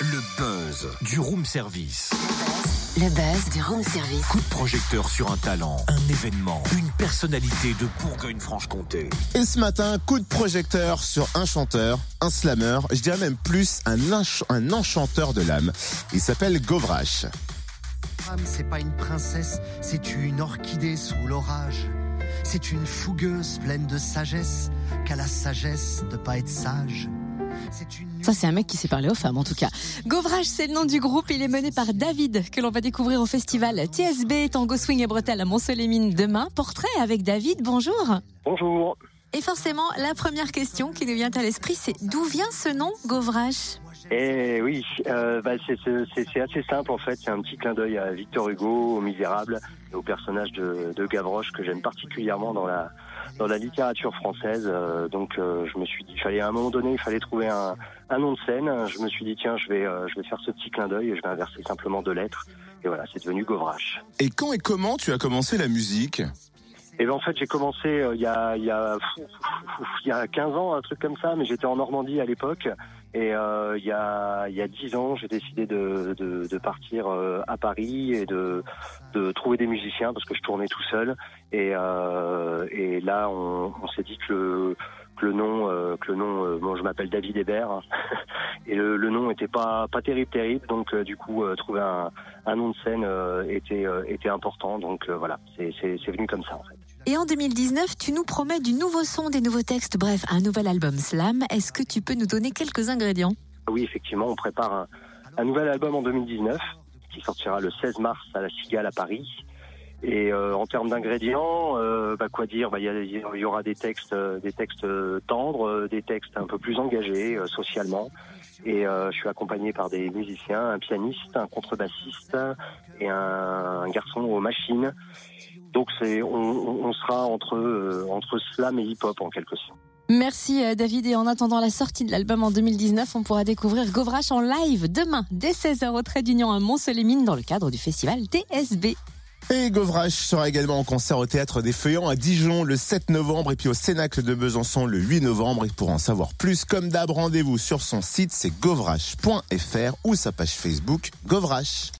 Le buzz du room service. Le buzz du room service. Coup de projecteur sur un talent, un événement, une personnalité de Bourgogne-Franche-Comté. Et ce matin, coup de projecteur sur un chanteur, un slammer, je dirais même plus un, un enchanteur de l'âme. Il s'appelle Govrache. C'est pas une princesse, c'est une orchidée sous l'orage. C'est une fougueuse pleine de sagesse, qu'à la sagesse de pas être sage. Ça, c'est un mec qui sait parler aux femmes, en tout cas. Govrage, c'est le nom du groupe. Il est mené par David, que l'on va découvrir au festival TSB Tango Swing et Bretelle à Mont-Soleil-Mines demain. Portrait avec David. Bonjour. Bonjour. Et forcément, la première question qui nous vient à l'esprit, c'est d'où vient ce nom, Govrage Eh oui, euh, bah, c'est assez simple en fait. C'est un petit clin d'œil à Victor Hugo, au Misérable, et au personnage de, de Gavroche que j'aime particulièrement dans la dans la littérature française. Euh, donc euh, je me suis dit, il fallait à un moment donné, il fallait trouver un, un nom de scène. Je me suis dit tiens, je vais euh, je vais faire ce petit clin d'œil et je vais inverser simplement deux lettres. Et voilà, c'est devenu Govrache. Et quand et comment tu as commencé la musique? Et ben en fait j'ai commencé il y a y a y a 15 ans un truc comme ça mais j'étais en Normandie à l'époque et euh, il y a il y a dix ans, j'ai décidé de, de, de partir euh, à Paris et de de trouver des musiciens parce que je tournais tout seul. Et euh, et là, on, s'est dit que le que le nom, euh, que le nom, euh, bon, je m'appelle David Hébert, hein. et le, le, nom était pas pas terrible terrible, donc euh, du coup trouver un, un, nom de scène était était important, donc voilà, c'est venu comme ça en fait. Et en 2019, tu nous promets du nouveau son, des nouveaux textes, bref, un nouvel album Slam. Est-ce que tu peux nous donner quelques ingrédients? Oui, effectivement, on prépare un, nouvel album en 2019 qui sortira le 16 mars à la Cigale à Paris. Et euh, en termes d'ingrédients, euh, bah, quoi dire bah, Il y, aura des textes, euh, des textes tendres, des textes un peu plus engagés socialement. Et je suis accompagné par des musiciens, un pianiste, un contrebassiste et un garçon aux machines. Donc c'est, on, on, sera entre euh, entre slam et hip-hop en quelque sorte. Merci euh, David et en attendant la sortie de l'album en 2019, on pourra découvrir Govrache en live demain dès 16h au Trait d'Union à Mont-Soleil-Mines dans le cadre du festival TSB. Et Govrache sera également en concert au Théâtre des Feuillants à Dijon le 7 novembre et puis au Cénacle de Besançon le 8 novembre. Et pour en savoir plus, comme d'hab, rendez-vous sur son site, c'est govrache.fr ou sa page Facebook Govrache.